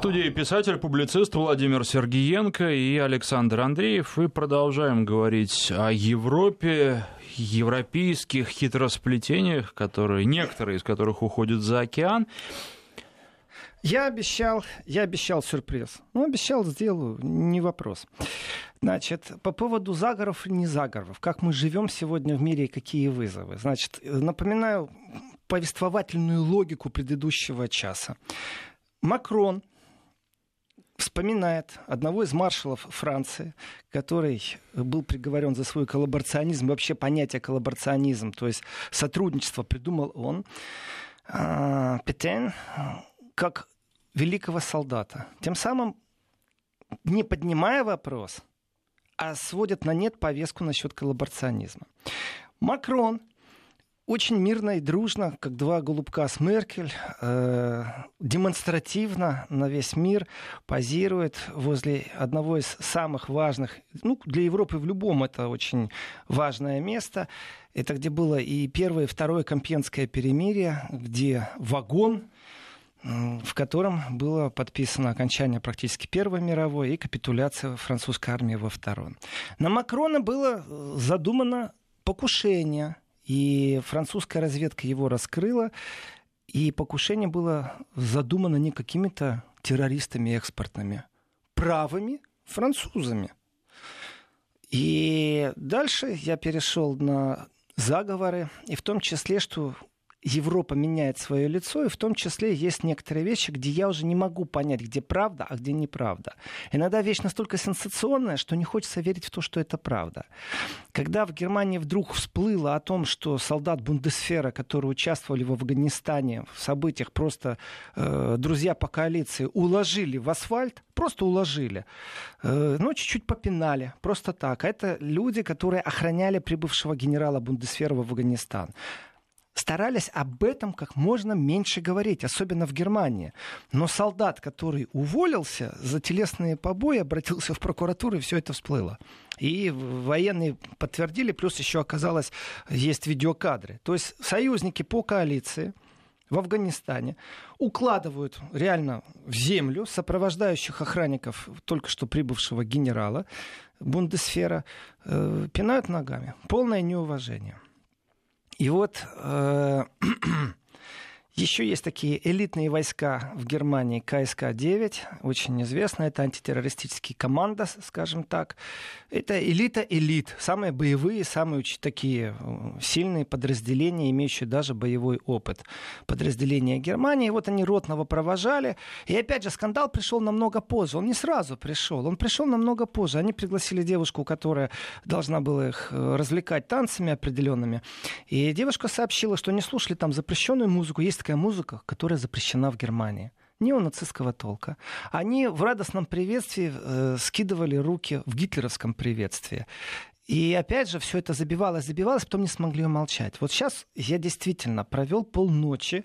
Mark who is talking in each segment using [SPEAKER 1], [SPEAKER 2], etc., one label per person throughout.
[SPEAKER 1] студии писатель, публицист Владимир Сергиенко и Александр Андреев. И продолжаем говорить о Европе, европейских хитросплетениях, которые, некоторые из которых уходят за океан.
[SPEAKER 2] Я обещал, я обещал сюрприз. Ну, обещал, сделаю, не вопрос. Значит, по поводу заговоров и не заговоров. Как мы живем сегодня в мире и какие вызовы. Значит, напоминаю повествовательную логику предыдущего часа. Макрон вспоминает одного из маршалов Франции, который был приговорен за свой коллаборационизм, вообще понятие коллаборационизм, то есть сотрудничество придумал он, а, Петен, как великого солдата. Тем самым не поднимая вопрос, а сводят на нет повестку насчет коллаборационизма. Макрон очень мирно и дружно, как два голубка с Меркель, э, демонстративно на весь мир позирует возле одного из самых важных, ну, для Европы в любом это очень важное место. Это где было и первое, и второе Компенское перемирие, где вагон, в котором было подписано окончание практически Первой мировой и капитуляция французской армии во Второй. На Макрона было э, задумано покушение – и французская разведка его раскрыла, и покушение было задумано не какими-то террористами экспортными, правыми французами. И дальше я перешел на заговоры, и в том числе, что Европа меняет свое лицо, и в том числе есть некоторые вещи, где я уже не могу понять, где правда, а где неправда. Иногда вещь настолько сенсационная, что не хочется верить в то, что это правда. Когда в Германии вдруг всплыло о том, что солдат Бундесфера, которые участвовали в Афганистане в событиях, просто э, друзья по коалиции, уложили в асфальт, просто уложили, э, ну, чуть-чуть попинали, просто так. Это люди, которые охраняли прибывшего генерала Бундесфера в Афганистан старались об этом как можно меньше говорить, особенно в Германии. Но солдат, который уволился за телесные побои, обратился в прокуратуру, и все это всплыло. И военные подтвердили, плюс еще оказалось, есть видеокадры. То есть союзники по коалиции в Афганистане укладывают реально в землю сопровождающих охранников только что прибывшего генерала Бундесфера, э, пинают ногами. Полное неуважение. И вот э, Еще есть такие элитные войска в Германии, КСК-9, очень известно, это антитеррористические команда, скажем так. Это элита элит, самые боевые, самые такие э, сильные подразделения, имеющие даже боевой опыт. Подразделения Германии, вот они ротного провожали. И опять же, скандал пришел намного позже. Он не сразу пришел, он пришел намного позже. Они пригласили девушку, которая должна была их э, развлекать танцами определенными. И девушка сообщила, что не слушали там запрещенную музыку. Есть такая музыка, которая запрещена в Германии неонацистского толка. Они в радостном приветствии э, скидывали руки в гитлеровском приветствии. И опять же, все это забивалось, забивалось, потом не смогли умолчать. Вот сейчас я действительно провел полночи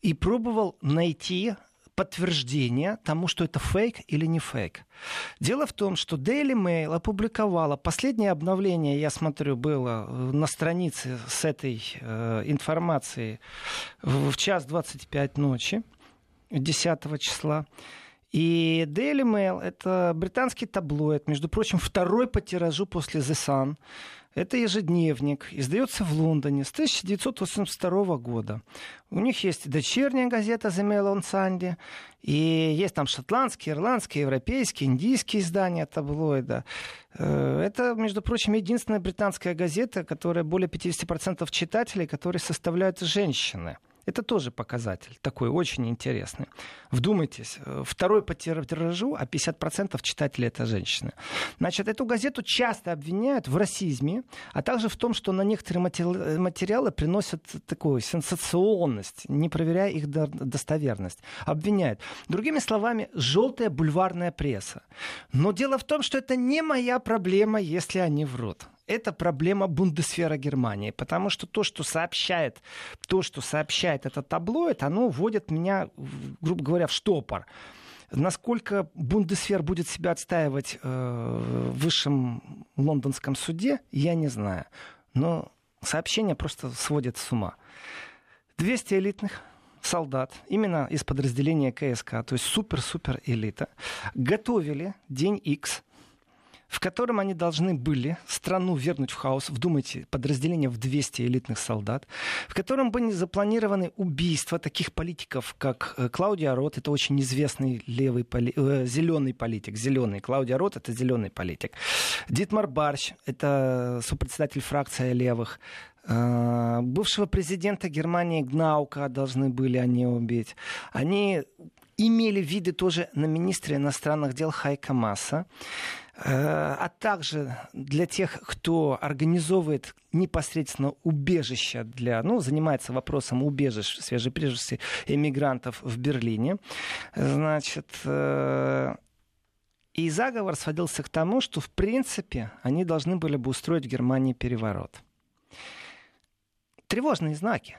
[SPEAKER 2] и пробовал найти подтверждение тому, что это фейк или не фейк. Дело в том, что Daily Mail опубликовала последнее обновление, я смотрю, было э, на странице с этой э, информацией в час 25 ночи 10 числа. И Daily Mail — это британский таблоид, между прочим, второй по тиражу после The Sun. Это ежедневник, издается в Лондоне с 1982 года. У них есть дочерняя газета The Mail on Sunday, и есть там шотландские, ирландские, европейские, индийские издания таблоида. Э, это, между прочим, единственная британская газета, которая более 50% читателей, которые составляют женщины. Это тоже показатель такой очень интересный. Вдумайтесь, э, второй по тиражу, а 50% читателей это женщины. Значит, эту газету часто обвиняют в расизме, а также в том, что на некоторые материалы приносят такую сенсационность, не проверяя их достоверность. Обвиняют. Другими словами, желтая бульварная пресса. Но дело в том, что это не моя проблема, если они врут это проблема Бундесфера Германии, потому что то, что сообщает, то, что сообщает этот таблоид, оно вводит меня, грубо говоря, в штопор. Насколько Бундесфер будет себя отстаивать э, в высшем лондонском суде, я не знаю. Но сообщение просто сводит с ума. 200 элитных солдат, именно из подразделения КСК, то есть супер-супер элита, готовили день X, в котором они должны были страну вернуть в хаос. Вдумайте, подразделение в 200 элитных солдат, в котором были запланированы убийства таких политиков, как э, Клаудия Рот, это очень известный левый поли... э, зеленый политик, зеленый. Клаудия Рот это зеленый политик. Дитмар Барч, это сопредседатель фракции левых. Э, бывшего президента Германии Гнаука должны были они убить. Они имели виды тоже на министра иностранных дел Хайка Масса. Э, а также для тех, кто организовывает непосредственно убежища для, ну, занимается вопросом убежищ свежепрежившихся эмигрантов в Берлине. Значит, э, и заговор сводился к тому, что, в принципе, они должны были бы устроить в Германии переворот. Тревожные знаки.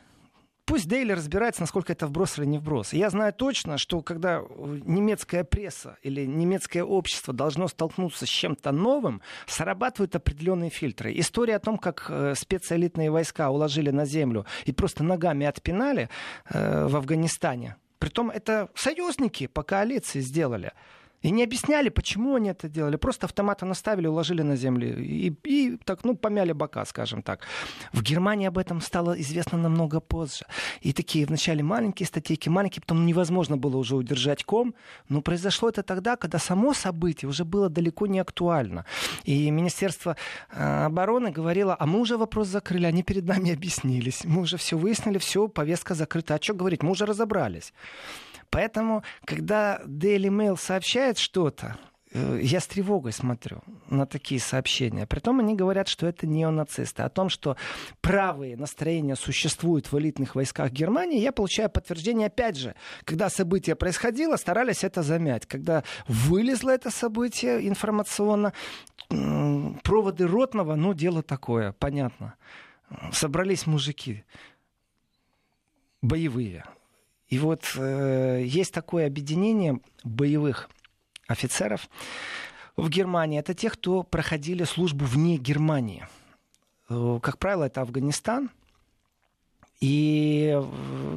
[SPEAKER 2] Пусть Дейли разбирается, насколько это вброс или не вброс. Я знаю точно, что когда немецкая пресса или немецкое общество должно столкнуться с чем-то новым, срабатывают определенные фильтры. История о том, как э, специалитные войска уложили на землю и просто ногами отпинали э, в Афганистане. Притом это союзники по коалиции сделали. И не объясняли, почему они это делали. Просто автоматы наставили, уложили на землю. И, и так, ну, помяли бока, скажем так. В Германии об этом стало известно намного позже. И такие вначале маленькие статейки, маленькие, потом невозможно было уже удержать ком. Но произошло это тогда, когда само событие уже было далеко не актуально. И Министерство э, обороны говорило, а мы уже вопрос закрыли, они перед нами объяснились. Мы уже все выяснили, все, повестка закрыта. А что говорить, мы уже разобрались. Поэтому, когда Daily Mail сообщает что-то, э, я с тревогой смотрю на такие сообщения. Притом они говорят, что это неонацисты. О том, что правые настроения существуют в элитных войсках Германии, я получаю подтверждение опять же. Когда событие происходило, старались это замять. Когда вылезло это событие информационно, проводы Ротного, ну, дело такое, понятно. Собрались мужики боевые, и вот э, есть такое объединение боевых офицеров в Германии. Это те, кто проходили службу вне Германии. Э, как правило, это Афганистан. И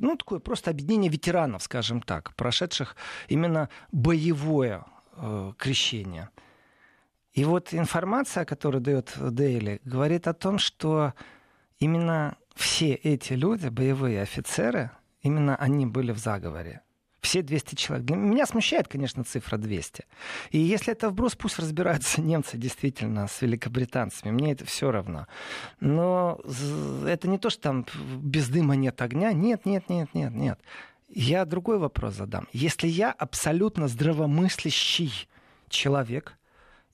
[SPEAKER 2] ну, такое просто объединение ветеранов, скажем так, прошедших именно боевое э, крещение. И вот информация, которую дает Дейли, говорит о том, что именно все эти люди, боевые офицеры, Именно они были в заговоре. Все 200 человек. Меня смущает, конечно, цифра 200. И если это вброс, пусть разбираются немцы действительно с великобританцами. Мне это все равно. Но это не то, что там без дыма нет огня. Нет, нет, нет, нет, нет. Я другой вопрос задам. Если я абсолютно здравомыслящий человек,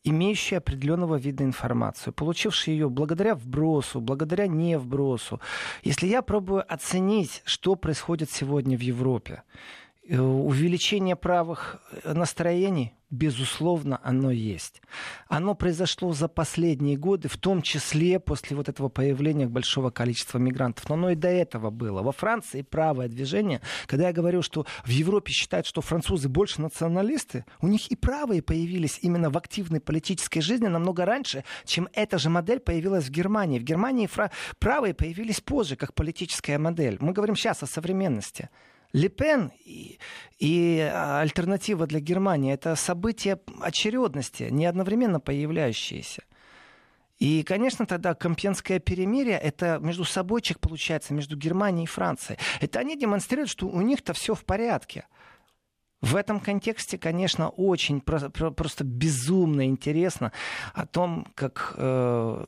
[SPEAKER 2] имеющий определенного вида информацию, получивший ее благодаря вбросу, благодаря не вбросу. Если я пробую оценить, что происходит сегодня в Европе, увеличение правых э, настроений, безусловно, оно есть. Оно произошло за последние годы, в том числе после вот этого появления большого количества мигрантов. Но оно и до этого было. Во Франции правое движение, когда я говорю, что в Европе считают, что французы больше националисты, у них и правые появились именно в активной политической жизни намного раньше, чем эта же модель появилась в Германии. В Германии правые появились позже, как политическая модель. Мы говорим сейчас о современности. Лепен и, и а, альтернатива для Германии это события очередности, не одновременно появляющиеся. И, конечно, тогда Компенское перемирие, это между собойчик получается, между Германией и Францией. Это они демонстрируют, что у них-то все в порядке. В этом контексте, конечно, очень про- про- просто безумно интересно о том, как э,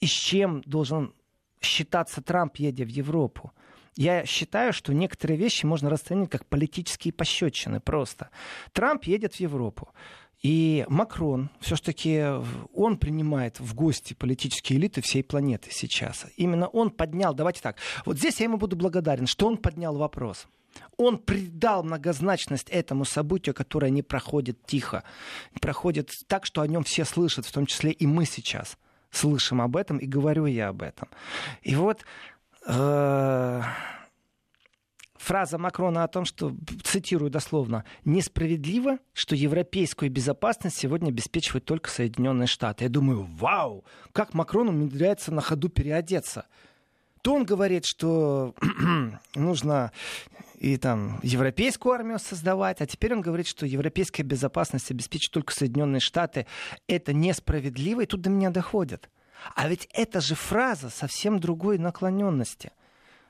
[SPEAKER 2] и с чем должен считаться Трамп, едя в Европу. Я считаю, что некоторые вещи можно расценить как политические пощечины просто. Трамп едет в Европу. И Макрон, все-таки он принимает в гости политические элиты всей планеты сейчас. Именно он поднял, давайте так, вот здесь я ему буду благодарен, что он поднял вопрос. Он придал многозначность этому событию, которое не проходит тихо. Проходит так, что о нем все слышат, в том числе и мы сейчас слышим об этом, и говорю я об этом. И вот фраза Макрона о том, что, цитирую дословно, несправедливо, что европейскую безопасность сегодня обеспечивают только Соединенные Штаты. Я думаю, вау, как Макрон умудряется на ходу переодеться. То он говорит, что нужно и там европейскую армию создавать, а теперь он говорит, что европейская безопасность обеспечит только Соединенные Штаты. Это несправедливо, и тут до меня доходит. А ведь это же фраза совсем другой наклоненности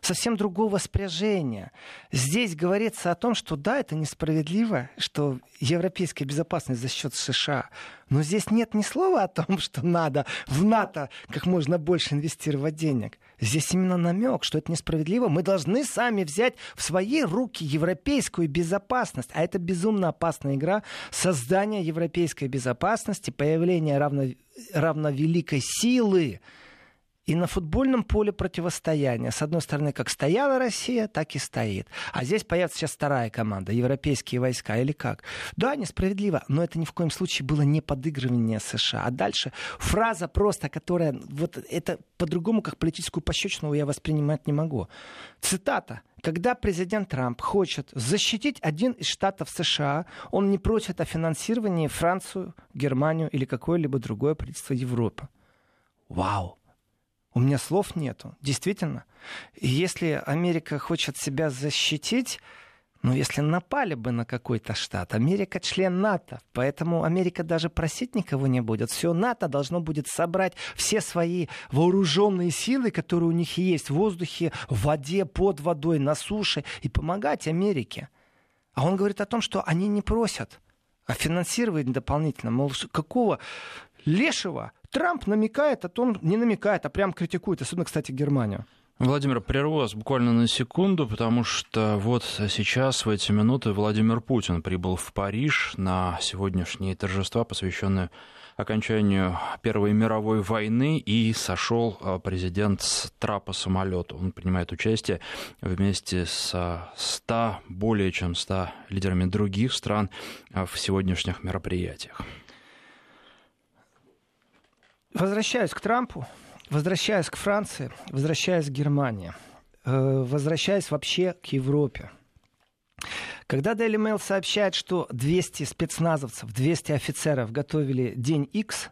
[SPEAKER 2] совсем другого спряжения. Здесь говорится о том, что да, это несправедливо, что европейская безопасность за счет США. Но здесь нет ни слова о том, что надо в НАТО как можно больше инвестировать денег. Здесь именно намек, что это несправедливо. Мы должны сами взять в свои руки европейскую безопасность. А это безумно опасная игра создания европейской безопасности, появления равно, равновеликой силы и на футбольном поле противостояния. С одной стороны, как стояла Россия, так и стоит. А здесь появится сейчас вторая команда, европейские войска или как. Да, несправедливо, но это ни в коем случае было не подыгрывание США. А дальше фраза просто, которая вот это по-другому, как политическую пощечину я воспринимать не могу. Цитата. Когда президент Трамп хочет защитить один из штатов США, он не просит о финансировании Францию, Германию или какое-либо другое правительство Европы. Вау! У меня слов нету, действительно. Если Америка хочет себя защитить, ну, если напали бы на какой-то штат, Америка член НАТО, поэтому Америка даже просить никого не будет. Все НАТО должно будет собрать все свои вооруженные силы, которые у них есть в воздухе, в воде, под водой, на суше, и помогать Америке. А он говорит о том, что они не просят, а финансировать дополнительно. Мол, какого лешего Трамп намекает, а то он не намекает, а прям критикует, особенно, кстати, Германию.
[SPEAKER 1] Владимир, прерву вас буквально на секунду, потому что вот сейчас, в эти минуты, Владимир Путин прибыл в Париж на сегодняшние торжества, посвященные окончанию Первой мировой войны, и сошел а, президент с трапа самолета. Он принимает участие вместе с 100, более чем 100 лидерами других стран а, в сегодняшних мероприятиях.
[SPEAKER 2] Возвращаюсь к Трампу, возвращаюсь к Франции, возвращаюсь к Германии, э, возвращаясь вообще к Европе. Когда Daily Mail сообщает, что 200 спецназовцев, 200 офицеров готовили день X,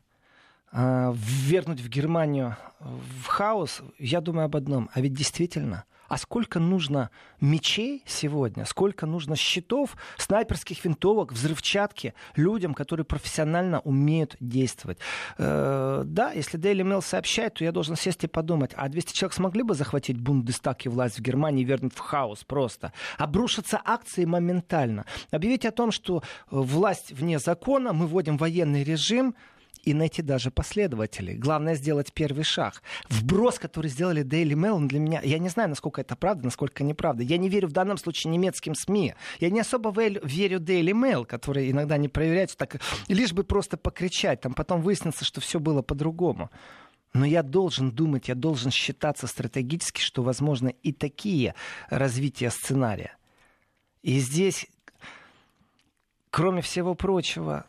[SPEAKER 2] вернуть в Германию в хаос, я думаю об одном. А ведь действительно, а сколько нужно мечей сегодня, сколько нужно щитов, снайперских винтовок, взрывчатки людям, которые профессионально умеют действовать. Э, да, если Daily Mail сообщает, то я должен сесть и подумать, а 200 человек смогли бы захватить Бундестаг и власть в Германии вернуть в хаос просто? Обрушатся акции моментально. Объявить о том, что власть вне закона, мы вводим военный режим, и найти даже последователей. Главное сделать первый шаг. Вброс, который сделали Daily Mail, для меня, я не знаю, насколько это правда, насколько неправда. Я не верю в данном случае немецким СМИ. Я не особо верю Daily Mail, которые иногда не проверяются, так, лишь бы просто покричать. Там потом выяснится, что все было по-другому. Но я должен думать, я должен считаться стратегически, что возможно и такие развития сценария. И здесь, кроме всего прочего,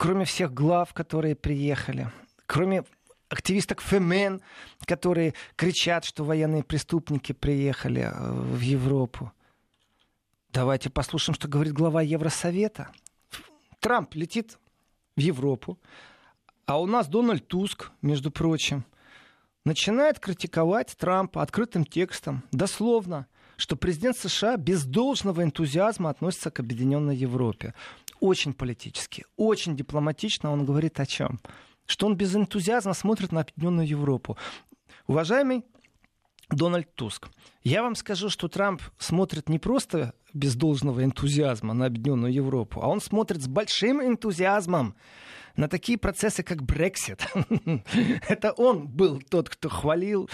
[SPEAKER 2] кроме всех глав, которые приехали, кроме активисток ФМН, которые кричат, что военные преступники приехали э, в Европу. Давайте послушаем, что говорит глава Евросовета. Трамп летит в Европу, а у нас Дональд Туск, между прочим, начинает критиковать Трампа открытым текстом, дословно, что президент США без должного энтузиазма относится к Объединенной Европе очень политически, очень дипломатично он говорит о чем? Что он без энтузиазма смотрит на Объединенную Европу. Уважаемый Дональд Туск, я вам скажу, что Трамп смотрит не просто без должного энтузиазма на Объединенную Европу, а он смотрит с большим энтузиазмом на такие процессы, как Брексит. Это он был тот, кто хвалил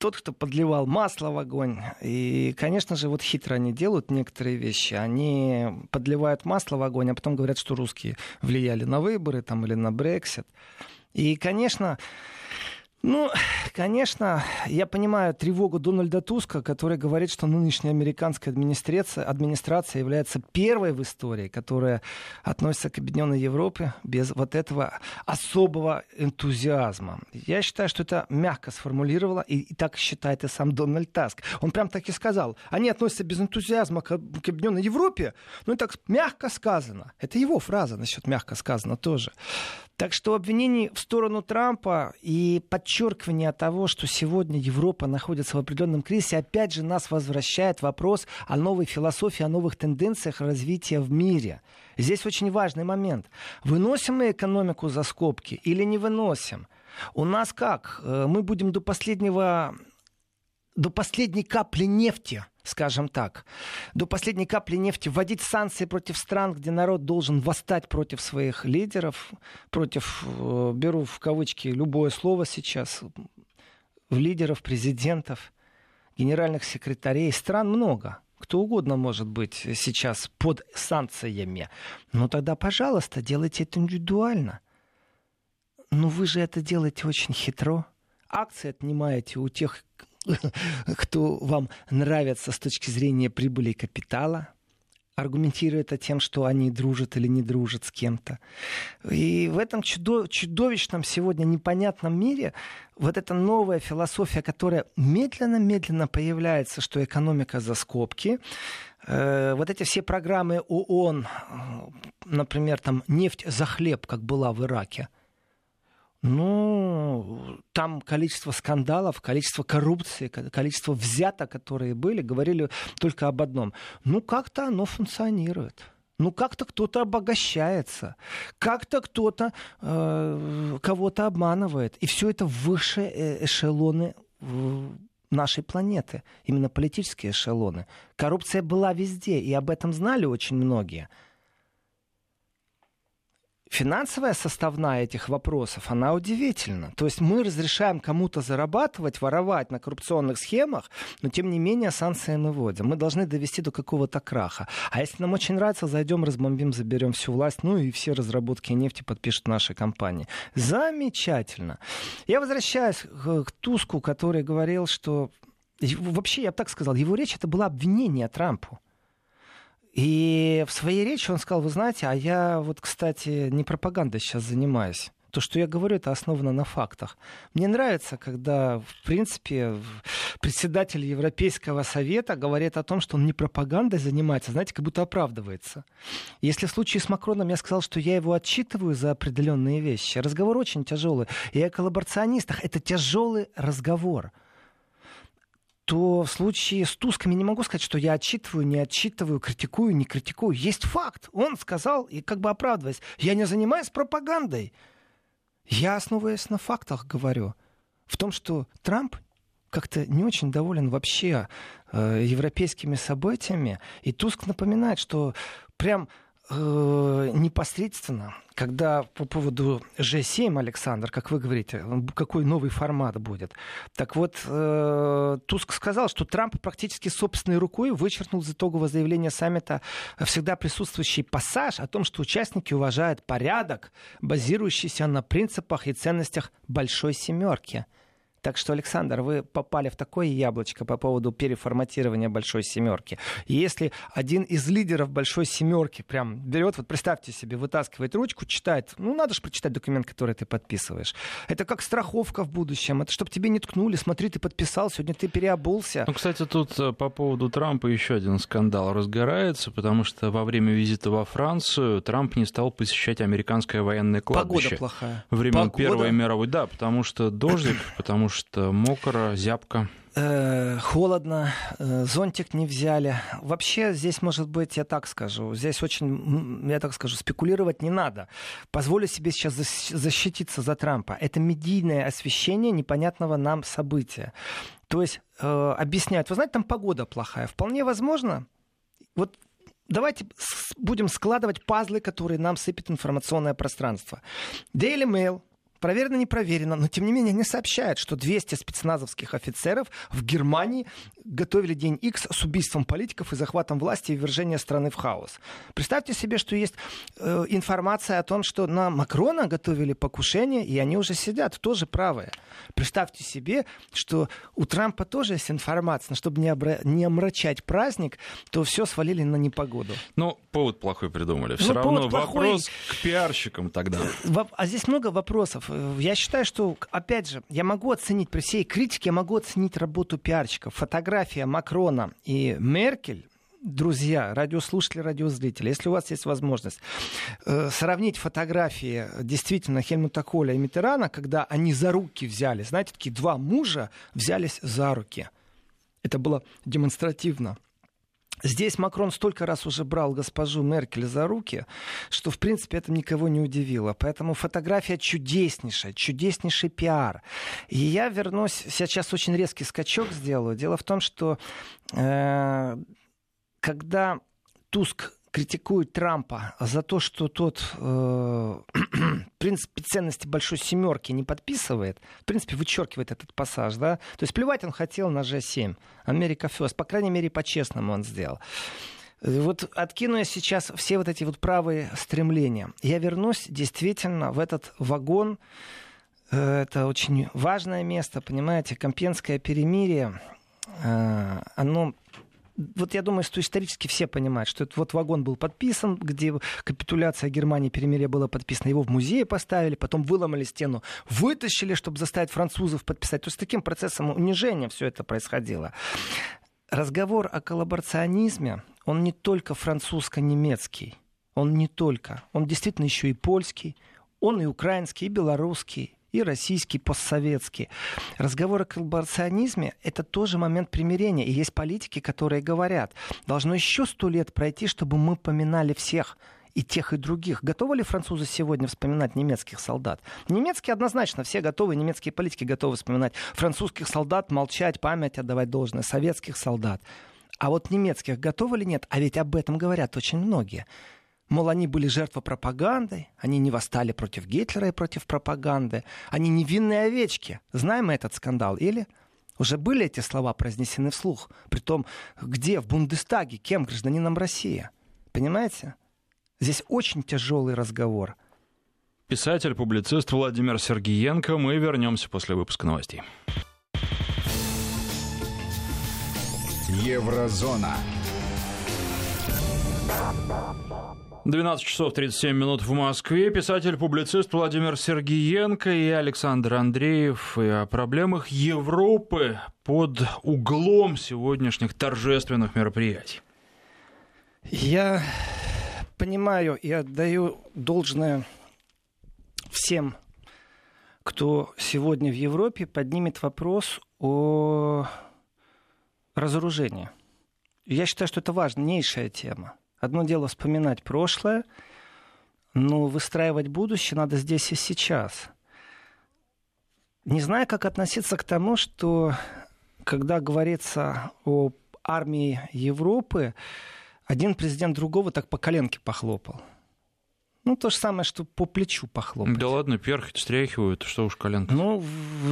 [SPEAKER 2] тот, кто подливал масло в огонь. И, конечно же, вот хитро они делают некоторые вещи. Они подливают масло в огонь, а потом говорят, что русские влияли на выборы там, или на Брексит. И, конечно, ну, конечно, я понимаю тревогу Дональда Туска, который говорит, что нынешняя американская администрация, администрация является первой в истории, которая относится к Объединенной Европе без вот этого особого энтузиазма. Я считаю, что это мягко сформулировало, и, и так считает и сам Дональд Таск. Он прям так и сказал. Они относятся без энтузиазма к, к Объединенной Европе, ну и так мягко сказано. Это его фраза насчет мягко сказано тоже. Так что обвинений в сторону Трампа и подчеркивание подчеркивание того, что сегодня Европа находится в определенном кризисе, опять же нас возвращает вопрос о новой философии, о новых тенденциях развития в мире. Здесь очень важный момент. Выносим мы экономику за скобки или не выносим? У нас как? Э, мы будем до последнего до последней капли нефти, скажем так, до последней капли нефти вводить санкции против стран, где народ должен восстать против своих лидеров, против, э, беру в кавычки любое слово сейчас, в лидеров, президентов, генеральных секретарей. Стран много. Кто угодно может быть сейчас под санкциями. Но тогда, пожалуйста, делайте это индивидуально. Но вы же это делаете очень хитро. Акции отнимаете у тех, кто вам нравится с точки зрения прибыли и капитала, аргументируя это тем, что они дружат или не дружат с кем-то. И в этом чудо- чудовищном сегодня непонятном мире вот эта новая философия, которая медленно-медленно появляется, что экономика за скобки, э, вот эти все программы ООН, например, там нефть за хлеб, как была в Ираке – ну, там количество скандалов, количество коррупции, количество взяток, которые были, говорили только об одном. Ну, как-то оно функционирует. Ну, как-то кто-то обогащается, как-то кто-то э, кого-то обманывает. И все это высшие э, эшелоны нашей планеты, именно политические эшелоны. Коррупция была везде, и об этом знали очень многие. Финансовая составная этих вопросов, она удивительна. То есть мы разрешаем кому-то зарабатывать, воровать на коррупционных схемах, но тем не менее санкции мы вводим. Мы должны довести до какого-то краха. А если нам очень нравится, зайдем, разбомбим, заберем всю власть, ну и все разработки нефти подпишут наши компании. Замечательно. Я возвращаюсь к Туску, который говорил, что... Вообще, я бы так сказал, его речь это было обвинение Трампу. И в своей речи он сказал, вы знаете, а я вот, кстати, не пропагандой сейчас занимаюсь. То, что я говорю, это основано на фактах. Мне нравится, когда, в принципе, председатель Европейского совета говорит о том, что он не пропагандой занимается, знаете, как будто оправдывается. Если в случае с Макроном я сказал, что я его отчитываю за определенные вещи, разговор очень тяжелый. И о коллаборационистах это тяжелый разговор то в случае с Тусками не могу сказать, что я отчитываю, не отчитываю, критикую, не критикую. Есть факт. Он сказал, и как бы оправдываясь, я не занимаюсь пропагандой. Я, основываясь на фактах, говорю. В том, что Трамп как-то не очень доволен вообще э, европейскими событиями. И Туск напоминает, что прям непосредственно, когда по поводу G7, Александр, как вы говорите, какой новый формат будет. Так вот, э, Туск сказал, что Трамп практически собственной рукой вычеркнул из итогового заявления саммита всегда присутствующий пассаж о том, что участники уважают порядок, базирующийся на принципах и ценностях Большой Семерки – так что, Александр, вы попали в такое яблочко по поводу переформатирования большой семерки. Если один из лидеров большой семерки прям берет, вот представьте себе, вытаскивает ручку, читает, ну надо же прочитать документ, который ты подписываешь. Это как страховка в будущем, это чтобы тебе не ткнули, смотри, ты подписал, сегодня ты переобулся.
[SPEAKER 1] Ну, кстати, тут э, по поводу Трампа еще один скандал разгорается, потому что во время визита во Францию Трамп не стал посещать американское военное кладбище.
[SPEAKER 2] Погода плохая.
[SPEAKER 1] Времен Погода... Первой мировой, да, потому что дождик, потому что мокро, зябко.
[SPEAKER 2] Э, холодно, э, зонтик не взяли. Вообще здесь, может быть, я так скажу, здесь очень, я так скажу, спекулировать не надо. Позволю себе сейчас защититься за Трампа. Это медийное освещение непонятного нам события. То есть э, объясняют, вы знаете, там погода плохая. Вполне возможно, вот давайте будем складывать пазлы, которые нам сыпет информационное пространство. Daily Mail, проверено, не проверено, но тем не менее они сообщают, что 200 спецназовских офицеров в Германии готовили день X с убийством политиков и захватом власти и ввержением страны в хаос. Представьте себе, что есть э, информация о том, что на Макрона готовили покушение, и они уже сидят, тоже правые. Представьте себе, что у Трампа тоже есть информация, но чтобы не, обра- не омрачать праздник, то все свалили на непогоду.
[SPEAKER 1] Ну, повод плохой придумали. Все ну, равно вопрос к пиарщикам тогда.
[SPEAKER 2] А здесь много вопросов. Э, я считаю, что, опять же, я могу оценить при всей критике, я могу оценить работу пиарщиков. Фотография Макрона и Меркель друзья, радиослушатели, радиозрители, если у вас есть возможность э, сравнить фотографии действительно Хельмута Коля и Митерана, когда они за руки взяли, знаете, такие два мужа взялись за руки. Это было демонстративно. Здесь Макрон столько раз уже брал госпожу Меркель за руки, что, в принципе, это никого не удивило. Поэтому фотография чудеснейшая, чудеснейший пиар. И я вернусь, сейчас очень резкий скачок сделаю. Дело в том, что э, когда Туск критикует Трампа за то, что тот э, в принципе ценности большой семерки не подписывает, в принципе вычеркивает этот пассаж, да, то есть плевать он хотел на G7, Америка First, по крайней мере по-честному он сделал. Вот откину я сейчас все вот эти вот правые стремления. Я вернусь действительно в этот вагон. Э, это очень важное место, понимаете, Компенское перемирие. Э, оно вот я думаю, что исторически все понимают, что этот вот вагон был подписан, где капитуляция Германии, перемирие было подписано, его в музее поставили, потом выломали стену, вытащили, чтобы заставить французов подписать. То есть таким процессом унижения все это происходило. Разговор о коллаборационизме, он не только французско-немецкий, он не только, он действительно еще и польский, он и украинский, и белорусский, и российский, постсоветский. Разговор о коллаборационизме — это тоже момент примирения. И есть политики, которые говорят, должно еще сто лет пройти, чтобы мы поминали всех и тех, и других. Готовы ли французы сегодня вспоминать немецких солдат? Немецкие однозначно, все готовы, немецкие политики готовы вспоминать французских солдат, молчать, память отдавать должное, советских солдат. А вот немецких готовы ли нет? А ведь об этом говорят очень многие. Мол, они были жертвой пропаганды, они не восстали против Гитлера и против пропаганды, они невинные овечки. Знаем мы этот скандал или? Уже были эти слова произнесены вслух. Притом, где? В Бундестаге? Кем? Гражданином России. Понимаете? Здесь очень тяжелый разговор.
[SPEAKER 1] Писатель, публицист Владимир Сергиенко. Мы вернемся после выпуска новостей.
[SPEAKER 3] Еврозона.
[SPEAKER 1] 12 часов 37 минут в Москве. Писатель-публицист Владимир Сергиенко и Александр Андреев и о проблемах Европы под углом сегодняшних торжественных мероприятий.
[SPEAKER 2] Я понимаю и отдаю должное всем, кто сегодня в Европе поднимет вопрос о разоружении. Я считаю, что это важнейшая тема. Одно дело вспоминать прошлое, но выстраивать будущее надо здесь и сейчас. Не знаю, как относиться к тому, что когда говорится о армии Европы, один президент другого так по коленке похлопал. Ну, то же самое, что по плечу похлопать.
[SPEAKER 1] Да ладно, перхоть стряхивают, что уж коленка.
[SPEAKER 2] Ну,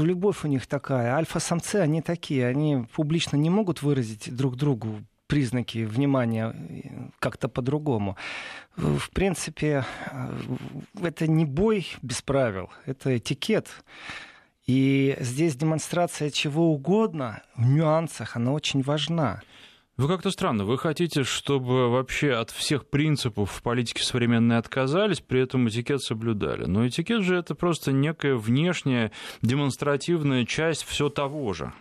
[SPEAKER 2] любовь у них такая. Альфа-самцы, они такие, они публично не могут выразить друг другу признаки внимания как-то по-другому. В принципе, это не бой без правил, это этикет. И здесь демонстрация чего угодно в нюансах, она очень важна.
[SPEAKER 1] Вы как-то странно. Вы хотите, чтобы вообще от всех принципов в политике современной отказались, при этом этикет соблюдали. Но этикет же это просто некая внешняя демонстративная часть все того же.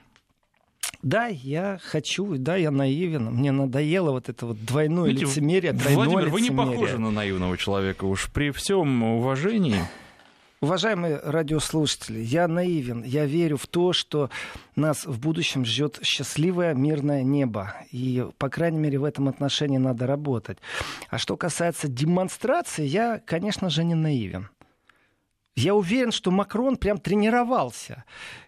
[SPEAKER 2] Да, я хочу, да, я наивен. Мне надоело вот это вот двойное Видите, лицемерие, двойное
[SPEAKER 1] Владимир,
[SPEAKER 2] лицемерие.
[SPEAKER 1] вы не похожи на наивного человека уж при всем уважении.
[SPEAKER 2] Уважаемые радиослушатели, я наивен. Я верю в то, что нас в будущем ждет счастливое мирное небо. И, по крайней мере, в этом отношении надо работать. А что касается демонстрации, я, конечно же, не наивен. Я уверен, что Макрон прям тренировался.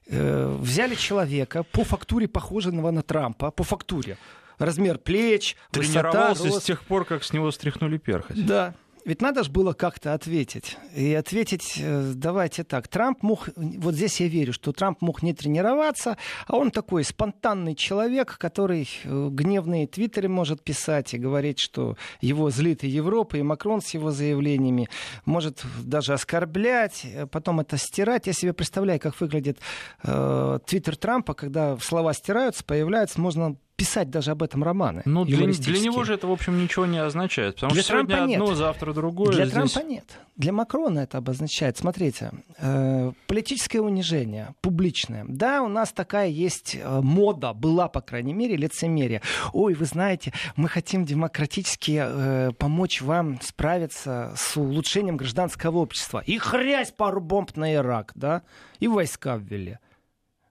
[SPEAKER 2] Э, взяли человека по фактуре похожего на Трампа, по фактуре. Размер плеч,
[SPEAKER 1] Тренировался
[SPEAKER 2] высота, рост.
[SPEAKER 1] с тех пор, как с него стряхнули перхоть.
[SPEAKER 2] Да, ведь надо же было как-то ответить. И ответить, э, давайте так, Трамп мог, вот здесь я верю, что Трамп мог не тренироваться, а он такой спонтанный человек, который э, гневные твиттеры может писать и говорить, что его злит и Европа, и Макрон с его заявлениями может даже оскорблять, э, потом это стирать. Я себе представляю, как выглядит э, твиттер Трампа, когда слова стираются, появляются, можно писать даже об этом романы.
[SPEAKER 1] Ну, для, для него же это, в общем, ничего не означает. Потому
[SPEAKER 2] для
[SPEAKER 1] что Трампа сегодня
[SPEAKER 2] нет.
[SPEAKER 1] одно, завтра другое.
[SPEAKER 2] Для
[SPEAKER 1] здесь...
[SPEAKER 2] Трампа нет. Для Макрона это обозначает. Смотрите, э, политическое унижение, публичное. Да, у нас такая есть э, мода, была, по крайней мере, лицемерие. Ой, вы знаете, мы хотим демократически э, помочь вам справиться с улучшением гражданского общества. И хрясь пару бомб на Ирак, да, и войска ввели.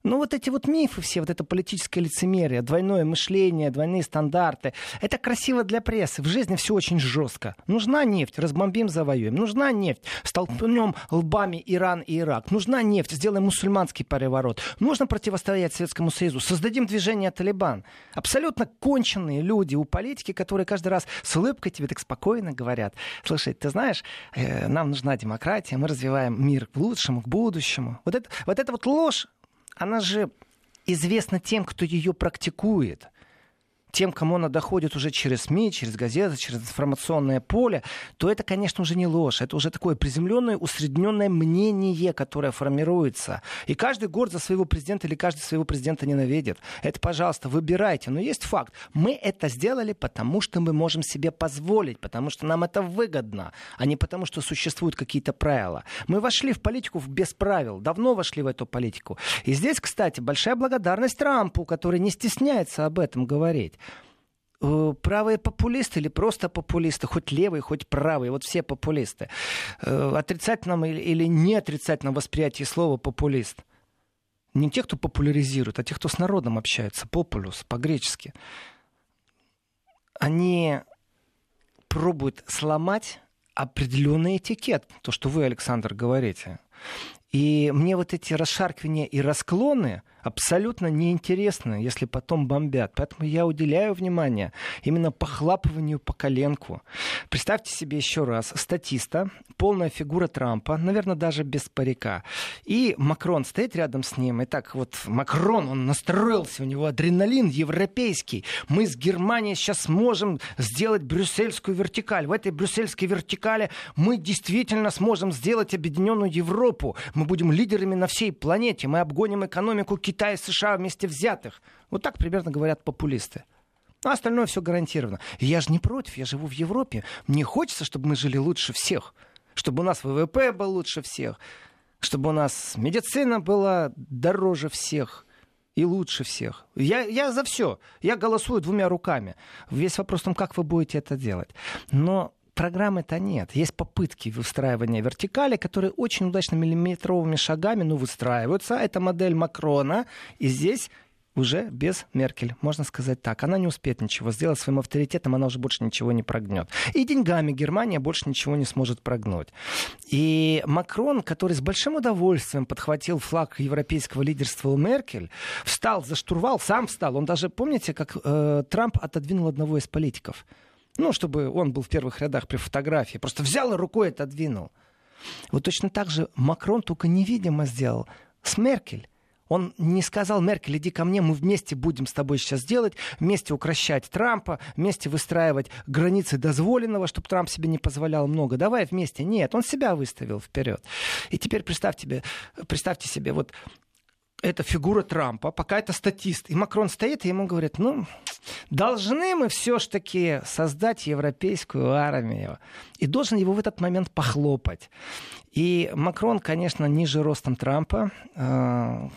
[SPEAKER 2] Ну, вот эти вот мифы все, вот это политическое лицемерие, двойное мышление, двойные стандарты, это красиво для прессы. В жизни все очень жестко. Нужна нефть, разбомбим, завоюем. Нужна нефть, столкнем лбами Иран и Ирак. Нужна нефть, сделаем мусульманский переворот. Нужно противостоять Советскому Союзу, создадим движение Талибан. Абсолютно конченые люди у политики, которые каждый раз с улыбкой тебе так спокойно говорят. Слушай, ты знаешь, э, нам нужна демократия, мы развиваем мир к лучшему, к будущему. Вот это вот, это вот ложь, она же известна тем, кто ее практикует тем, кому она доходит уже через СМИ, через газеты, через информационное поле, то это, конечно, уже не ложь. Это уже такое приземленное, усредненное мнение, которое формируется. И каждый город за своего президента или каждый своего президента ненавидит. Это, пожалуйста, выбирайте. Но есть факт. Мы это сделали, потому что мы можем себе позволить, потому что нам это выгодно, а не потому что существуют какие-то правила. Мы вошли в политику без правил, давно вошли в эту политику. И здесь, кстати, большая благодарность Трампу, который не стесняется об этом говорить. Э, правые популисты или просто популисты, хоть левые, хоть правые, вот все популисты, э, отрицательном или не отрицательном восприятии слова популист. Не те, кто популяризирует, а те, кто с народом общается, популюс, по-гречески. Они пробуют сломать определенный этикет, то, что вы, Александр, говорите. И мне вот эти расшаркивания и расклоны абсолютно неинтересны, если потом бомбят. Поэтому я уделяю внимание именно похлапыванию по коленку. Представьте себе еще раз статиста, полная фигура Трампа, наверное, даже без парика. И Макрон стоит рядом с ним. И так вот Макрон, он настроился, у него адреналин европейский. Мы с Германией сейчас сможем сделать брюссельскую вертикаль. В этой брюссельской вертикали мы действительно сможем сделать объединенную Европу мы будем лидерами на всей планете, мы обгоним экономику Китая и США вместе взятых. Вот так примерно говорят популисты. А остальное все гарантировано. И я же не против, я живу в Европе. Мне хочется, чтобы мы жили лучше всех. Чтобы у нас ВВП был лучше всех. Чтобы у нас медицина была дороже всех и лучше всех. Я, я за все. Я голосую двумя руками. Весь вопрос в том, как вы будете это делать. Но программы-то нет. Есть попытки выстраивания вертикали, которые очень удачно миллиметровыми шагами ну, выстраиваются. Это модель Макрона. И здесь уже без Меркель, можно сказать так. Она не успеет ничего сделать своим авторитетом, она уже больше ничего не прогнет. И деньгами Германия больше ничего не сможет прогнуть. И Макрон, который с большим удовольствием подхватил флаг европейского лидерства у Меркель, встал за штурвал, сам встал. Он даже, помните, как э, Трамп отодвинул одного из политиков? Ну, чтобы он был в первых рядах при фотографии. Просто взял и рукой отодвинул. Вот точно так же Макрон только невидимо сделал с Меркель. Он не сказал, Меркель, иди ко мне, мы вместе будем с тобой сейчас делать, вместе укращать Трампа, вместе выстраивать границы дозволенного, чтобы Трамп себе не позволял много. Давай вместе. Нет, он себя выставил вперед. И теперь представьте, себе, представьте себе, вот это фигура Трампа, пока это статист. И Макрон стоит, и ему говорит, ну, должны мы все ж таки создать европейскую армию. И должен его в этот момент похлопать. И Макрон, конечно, ниже ростом Трампа, а,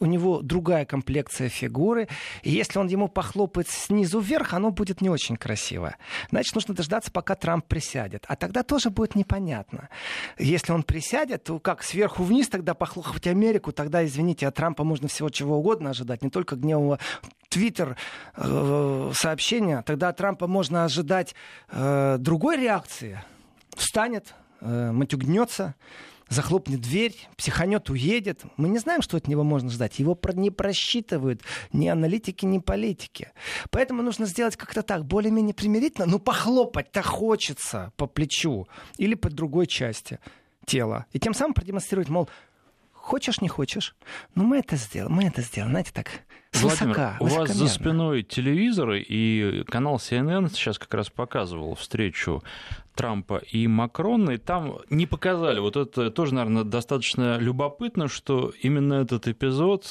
[SPEAKER 2] у него другая комплекция фигуры, и если он ему похлопает снизу вверх, оно будет не очень красиво. Значит, нужно дождаться, пока Трамп присядет. А тогда тоже будет непонятно. Если он присядет, то как сверху вниз тогда похлопать Америку, тогда, извините, от Трампа можно всего чего угодно ожидать, не только гневного твиттер э, сообщения, тогда от Трампа можно ожидать э, другой реакции. Встанет, э, матюгнется, захлопнет дверь, психанет, уедет. Мы не знаем, что от него можно ждать. Его не просчитывают ни аналитики, ни политики. Поэтому нужно сделать как-то так, более-менее примирительно. Ну, похлопать-то хочется по плечу или по другой части тела. И тем самым продемонстрировать, мол, хочешь, не хочешь, но мы это сделаем, мы это сделаем, знаете, так,
[SPEAKER 1] Владимир, у вас за спиной телевизоры, и канал CNN сейчас как раз показывал встречу Трампа и Макрона, и там не показали. Вот это тоже, наверное, достаточно любопытно, что именно этот эпизод,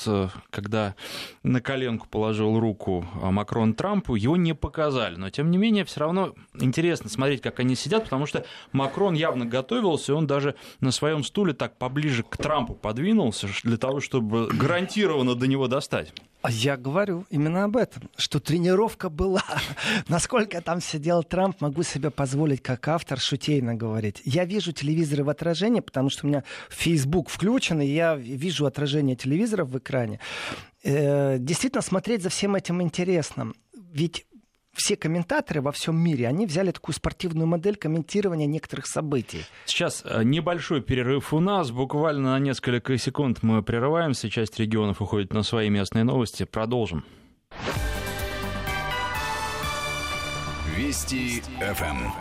[SPEAKER 1] когда на коленку положил руку Макрон Трампу, его не показали. Но, тем не менее, все равно интересно смотреть, как они сидят, потому что Макрон явно готовился, он даже на своем стуле так поближе к Трампу подвинулся для того, чтобы гарантированно до него достать.
[SPEAKER 2] А я говорю именно об этом, что тренировка была. Насколько там сидел Трамп, могу себе позволить как автор шутейно говорить. Я вижу телевизоры в отражении, потому что у меня Facebook включен, и я вижу отражение телевизора в экране. Э, действительно, смотреть за всем этим интересно. Ведь все комментаторы во всем мире, они взяли такую спортивную модель комментирования некоторых событий.
[SPEAKER 1] Сейчас э, небольшой перерыв у нас. Буквально на несколько секунд мы прерываемся. Часть регионов уходит на свои местные новости. Продолжим.
[SPEAKER 3] Вести ФМ.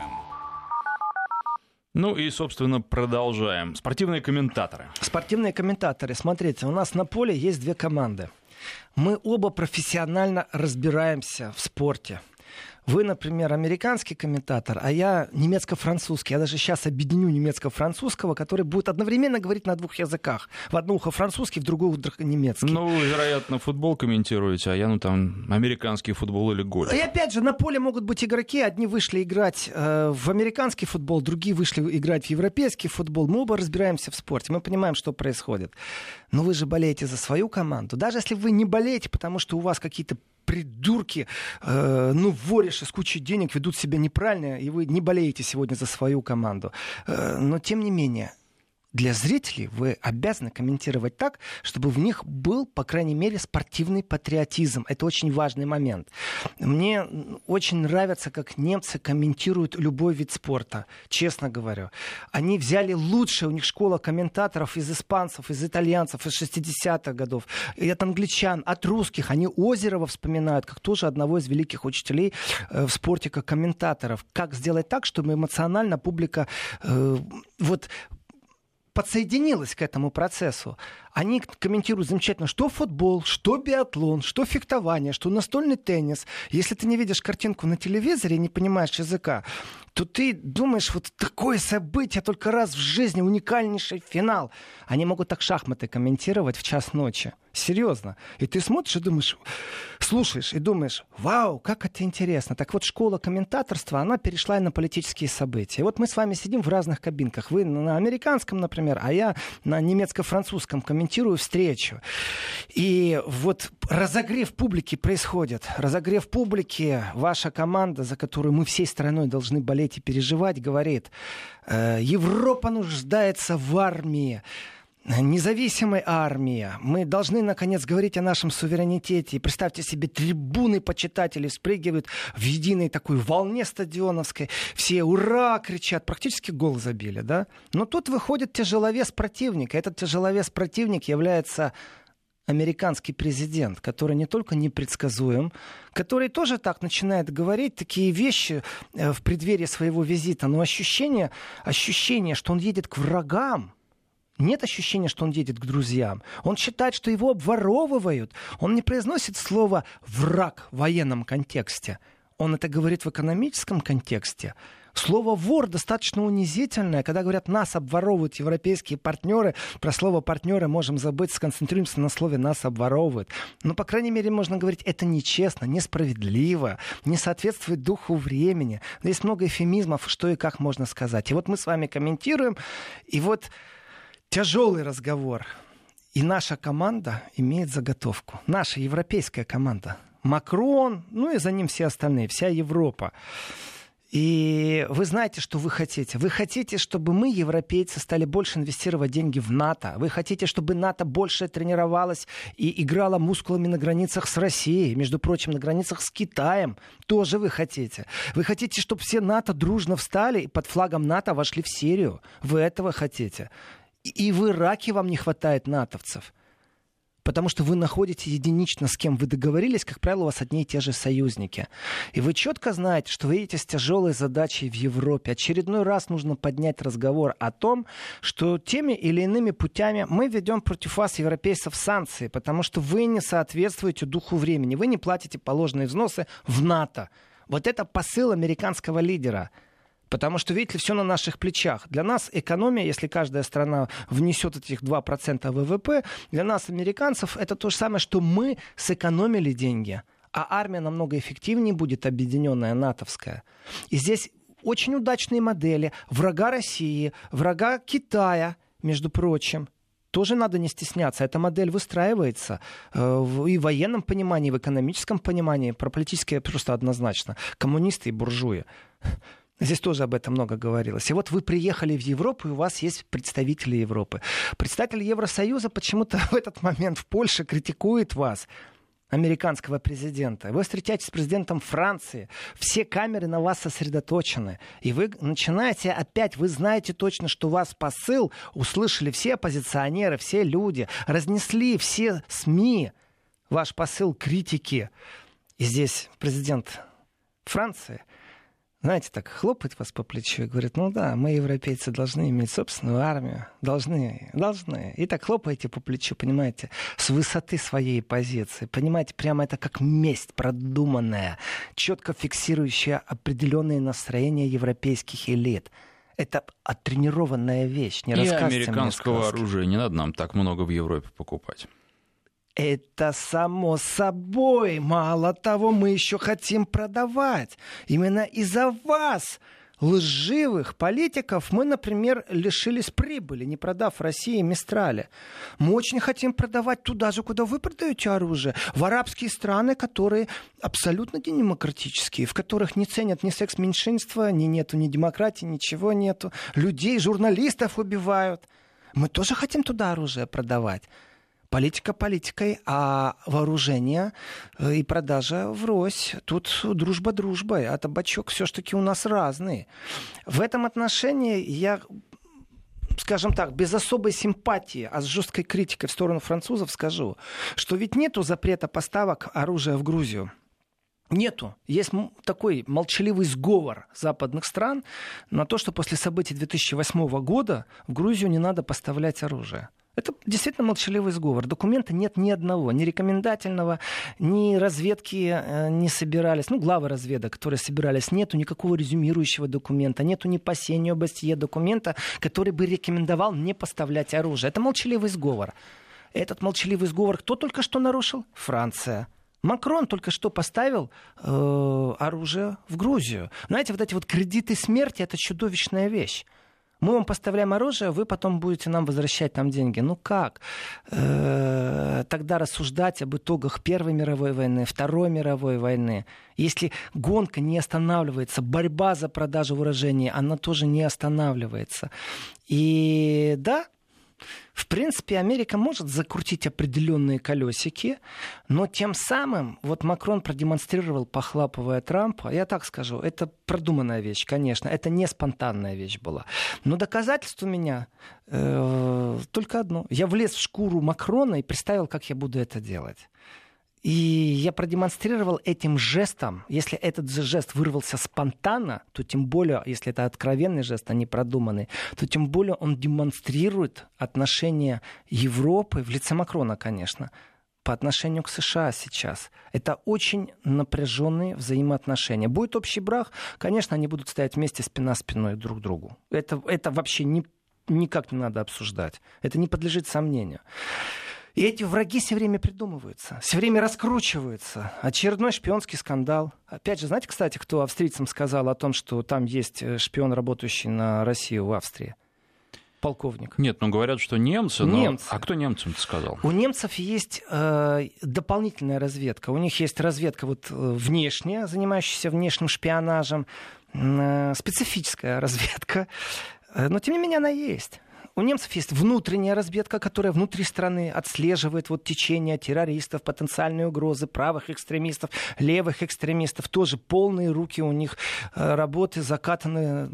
[SPEAKER 1] Ну и, собственно, продолжаем. Спортивные комментаторы.
[SPEAKER 2] Спортивные комментаторы. Смотрите, у нас на поле есть две команды. Мы оба профессионально разбираемся в спорте. Вы, например, американский комментатор, а я немецко-французский. Я даже сейчас объединю немецко-французского, который будет одновременно говорить на двух языках. В одно ухо французский, в другое ухо немецкий.
[SPEAKER 1] Ну, вы, вероятно, футбол комментируете, а я, ну, там, американский футбол или гольф.
[SPEAKER 2] И опять же, на поле могут быть игроки. Одни вышли играть э, в американский футбол, другие вышли играть в европейский футбол. Мы оба разбираемся в спорте, мы понимаем, что происходит. Но вы же болеете за свою команду. Даже если вы не болеете, потому что у вас какие-то придурки, э, ну, воришь из кучи денег, ведут себя неправильно, и вы не болеете сегодня за свою команду. Э, но, тем не менее, для зрителей вы обязаны комментировать так, чтобы в них был, по крайней мере, спортивный патриотизм. Это очень важный момент. Мне очень нравится, как немцы комментируют любой вид спорта, честно говорю. Они взяли лучшее, у них школа комментаторов из испанцев, из итальянцев, из 60-х годов, и от англичан, от русских. Они Озерова вспоминают, как тоже одного из великих учителей э, в спорте, как комментаторов. Как сделать так, чтобы эмоционально публика э, вот подсоединилась к этому процессу. Они комментируют замечательно, что футбол, что биатлон, что фехтование, что настольный теннис. Если ты не видишь картинку на телевизоре и не понимаешь языка, то ты думаешь, вот такое событие только раз в жизни, уникальнейший финал. Они могут так шахматы комментировать в час ночи. Серьезно. И ты смотришь и думаешь, слушаешь и думаешь, вау, как это интересно. Так вот, школа комментаторства, она перешла на политические события. Вот мы с вами сидим в разных кабинках. Вы на американском, например, а я на немецко-французском комментирую встречу. И вот разогрев публики происходит. Разогрев публики, ваша команда, за которую мы всей страной должны болеть и переживать, говорит, «Э, Европа нуждается в армии независимой армии. Мы должны, наконец, говорить о нашем суверенитете. Представьте себе, трибуны почитателей спрыгивают в единой такой волне стадионовской. Все «Ура!» кричат. Практически гол забили, да? Но тут выходит тяжеловес противника. Этот тяжеловес противник является американский президент, который не только непредсказуем, который тоже так начинает говорить такие вещи э, в преддверии своего визита, но ощущение, ощущение, что он едет к врагам, нет ощущения, что он едет к друзьям. Он считает, что его обворовывают. Он не произносит слово «враг» в военном контексте. Он это говорит в экономическом контексте. Слово «вор» достаточно унизительное. Когда говорят «нас обворовывают европейские партнеры», про слово «партнеры» можем забыть, сконцентрируемся на слове «нас обворовывают». Но, по крайней мере, можно говорить «это нечестно, несправедливо, не соответствует духу времени». Есть много эфемизмов, что и как можно сказать. И вот мы с вами комментируем, и вот тяжелый разговор. И наша команда имеет заготовку. Наша европейская команда. Макрон, ну и за ним все остальные, вся Европа. И вы знаете, что вы хотите. Вы хотите, чтобы мы, европейцы, стали больше инвестировать деньги в НАТО. Вы хотите, чтобы НАТО больше тренировалась и играла мускулами на границах с Россией. Между прочим, на границах с Китаем. Тоже вы хотите. Вы хотите, чтобы все НАТО дружно встали и под флагом НАТО вошли в Сирию. Вы этого хотите. И в Ираке вам не хватает натовцев. Потому что вы находите единично, с кем вы договорились, как правило, у вас одни и те же союзники. И вы четко знаете, что вы едете с тяжелой задачей в Европе. Очередной раз нужно поднять разговор о том, что теми или иными путями мы ведем против вас, европейцев, санкции, потому что вы не соответствуете духу времени. Вы не платите положенные взносы в НАТО. Вот это посыл американского лидера – Потому что, видите все на наших плечах. Для нас экономия, если каждая страна внесет этих 2% ВВП, для нас, американцев, это то же самое, что мы сэкономили деньги. А армия намного эффективнее будет, объединенная натовская. И здесь очень удачные модели врага России, врага Китая, между прочим тоже надо не стесняться. Эта модель выстраивается э, и в военном понимании, и в экономическом понимании. Про политическое просто однозначно. Коммунисты и буржуи. Здесь тоже об этом много говорилось. И вот вы приехали в Европу, и у вас есть представители Европы. Представитель Евросоюза почему-то в этот момент в Польше критикует вас американского президента. Вы встречаетесь с президентом Франции. Все камеры на вас сосредоточены. И вы начинаете опять, вы знаете точно, что у вас посыл услышали все оппозиционеры, все люди, разнесли все СМИ ваш посыл критики. И здесь президент Франции – знаете, так хлопает вас по плечу и говорит, ну да, мы, европейцы, должны иметь собственную армию, должны, должны. И так хлопаете по плечу, понимаете, с высоты своей позиции. Понимаете, прямо это как месть продуманная, четко фиксирующая определенные настроения европейских элит. Это оттренированная вещь,
[SPEAKER 1] не И американского оружия не надо нам так много в Европе покупать.
[SPEAKER 2] Это само собой. Мало того, мы еще хотим продавать. Именно из-за вас, лживых политиков, мы, например, лишились прибыли, не продав России Мистрале. Мы очень хотим продавать туда же, куда вы продаете оружие. В арабские страны, которые абсолютно демократические, в которых не ценят ни секс-меньшинства, ни нету ни демократии, ничего нету. Людей, журналистов убивают. Мы тоже хотим туда оружие продавать. Политика политикой, а вооружение э, и продажа врозь. Тут дружба дружбой, а табачок все-таки у нас разный. В этом отношении я скажем так, без особой симпатии, а с жесткой критикой в сторону французов скажу, что ведь нету запрета поставок оружия в Грузию. Нету. Есть такой молчаливый сговор западных стран на то, что после событий 2008 года в Грузию не надо поставлять оружие. Это действительно молчаливый сговор. Документа нет ни одного, ни рекомендательного, ни разведки э, не собирались. Ну, главы разведок, которые собирались, нету никакого резюмирующего документа, нету ни по Сенью Бастие документа, который бы рекомендовал не поставлять оружие. Это молчаливый сговор. Этот молчаливый сговор кто только что нарушил? Франция. Макрон только что поставил э, оружие в Грузию. Знаете, вот эти вот кредиты смерти это чудовищная вещь. Мы вам поставляем оружие, вы потом будете нам возвращать там деньги. Ну как? Э-э- тогда рассуждать об итогах Первой мировой войны, Второй мировой войны. Если гонка не останавливается, борьба за продажу вооружений, она тоже не останавливается. И да, в принципе, Америка может закрутить определенные колесики, но тем самым, вот Макрон продемонстрировал, похлапывая Трампа, я так скажу, это продуманная вещь, конечно, это не спонтанная вещь была. Но доказательство у меня э, только одно. Я влез в шкуру Макрона и представил, как я буду это делать. И я продемонстрировал этим жестом, если этот жест вырвался спонтанно, то тем более, если это откровенный жест, а не продуманный, то тем более он демонстрирует отношение Европы, в лице Макрона, конечно, по отношению к США сейчас. Это очень напряженные взаимоотношения. Будет общий брак, конечно, они будут стоять вместе спина спиной друг к другу. Это, это вообще не, никак не надо обсуждать. Это не подлежит сомнению. И эти враги все время придумываются, все время раскручиваются. Очередной шпионский скандал. Опять же, знаете, кстати, кто австрийцам сказал о том, что там есть э, шпион, работающий на Россию в Австрии? полковник.
[SPEAKER 1] Нет, ну говорят, что немцы. немцы. Но... А кто немцам сказал?
[SPEAKER 2] У немцев есть э, дополнительная разведка. У них есть разведка вот э, внешняя, занимающаяся внешним шпионажем, э, специфическая разведка. Э, но тем не менее она есть у немцев есть внутренняя разведка, которая внутри страны отслеживает вот течение террористов, потенциальные угрозы правых экстремистов, левых экстремистов. Тоже полные руки у них э, работы, закатаны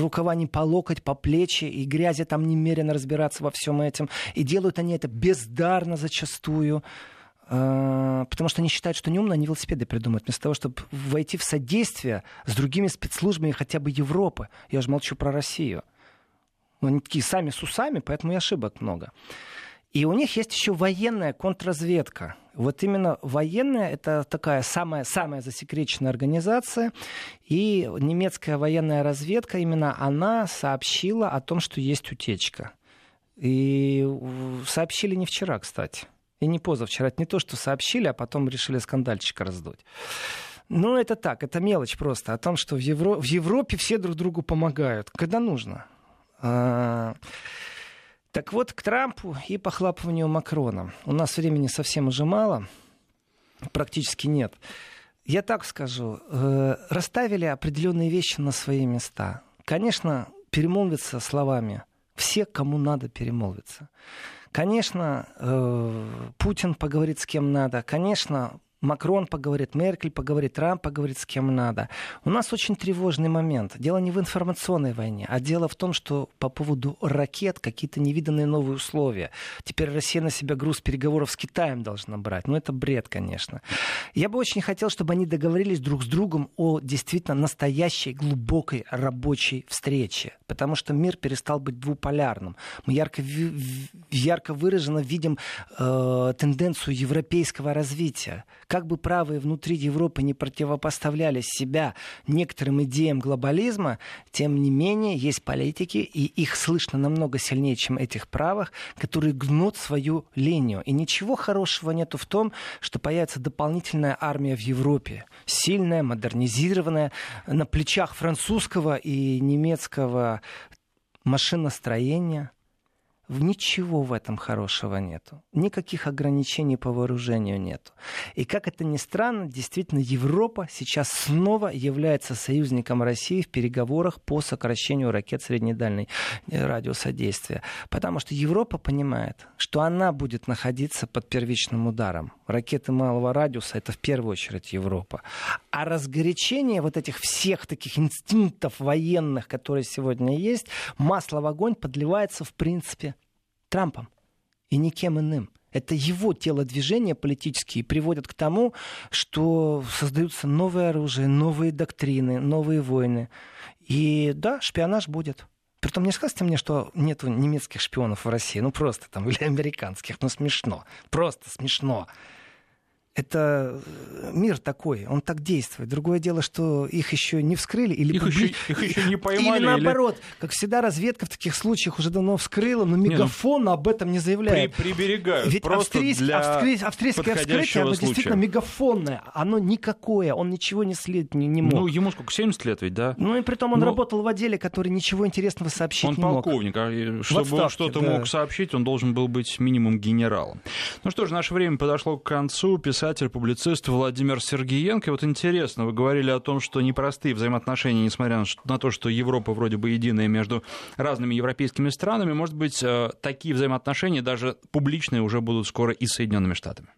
[SPEAKER 2] рукава не по локоть, по плечи, и грязи там немерено разбираться во всем этом. И делают они это бездарно зачастую э, потому что они считают, что неумно они велосипеды придумают, вместо того, чтобы войти в содействие с другими спецслужбами хотя бы Европы. Я уже молчу про Россию. Но они такие сами с усами, поэтому и ошибок много. И у них есть еще военная контрразведка. Вот именно военная, это такая самая, самая засекреченная организация. И немецкая военная разведка, именно она сообщила о том, что есть утечка. И сообщили не вчера, кстати. И не позавчера. Это не то, что сообщили, а потом решили скандальчика раздуть. Ну, это так, это мелочь просто. О том, что в, Евро... в Европе все друг другу помогают, когда нужно. А... Так вот, к Трампу и похлапыванию Макрона. У нас времени совсем уже мало, практически нет. Я так скажу, э, расставили определенные вещи на свои места. Конечно, перемолвиться словами все, кому надо перемолвиться. Конечно, э, Путин поговорит с кем надо. Конечно, Макрон поговорит, Меркель поговорит, Трамп поговорит с кем надо. У нас очень тревожный момент. Дело не в информационной войне, а дело в том, что по поводу ракет какие-то невиданные новые условия. Теперь Россия на себя груз переговоров с Китаем должна брать. Ну, это бред, конечно. Я бы очень хотел, чтобы они договорились друг с другом о действительно настоящей глубокой рабочей встрече. Потому что мир перестал быть двуполярным. Мы ярко, ярко выраженно видим э, тенденцию европейского развития как бы правые внутри Европы не противопоставляли себя некоторым идеям глобализма, тем не менее есть политики, и их слышно намного сильнее, чем этих правых, которые гнут свою линию. И ничего хорошего нету в том, что появится дополнительная армия в Европе. Сильная, модернизированная, на плечах французского и немецкого машиностроения – Ничего в этом хорошего нету. Никаких ограничений по вооружению нету. И как это ни странно, действительно Европа сейчас снова является союзником России в переговорах по сокращению ракет средней дальней э, радиуса действия. Потому что Европа понимает, что она будет находиться под первичным ударом. Ракеты малого радиуса это в первую очередь Европа. А разгорячение вот этих всех таких инстинктов военных, которые сегодня есть, масло в огонь подливается в принципе Трампом и никем иным. Это его телодвижения политические приводят к тому, что создаются новые оружия, новые доктрины, новые войны. И да, шпионаж будет. Притом не скажите мне, что нет немецких шпионов в России. Ну просто там, или американских. Ну смешно. Просто смешно это э, мир такой, он так действует. Другое дело, что их еще не вскрыли или
[SPEAKER 1] их, еще, их еще не поймали.
[SPEAKER 2] Или наоборот, или... как всегда, разведка в таких случаях уже давно вскрыла, но мегафон не, ну, об этом не заявляет.
[SPEAKER 1] При, приберегают. Ведь австрийск, для австрийск,
[SPEAKER 2] австрийское вскрытие, оно случая. действительно мегафонное, оно никакое, он ничего не след не, не мог.
[SPEAKER 1] Ну, ему сколько, 70 лет ведь, да?
[SPEAKER 2] Ну и при том он но... работал в отделе, который ничего интересного сообщить
[SPEAKER 1] он
[SPEAKER 2] не мог.
[SPEAKER 1] Он полковник, а чтобы он что-то да. мог сообщить, он должен был быть минимум генералом. Ну что ж, наше время подошло к концу. Писатель, публицист Владимир Сергеенко. Вот интересно, вы говорили о том, что непростые взаимоотношения, несмотря на то, что Европа вроде бы единая между разными европейскими странами, может быть, э, такие взаимоотношения даже публичные уже будут скоро и с Соединенными Штатами.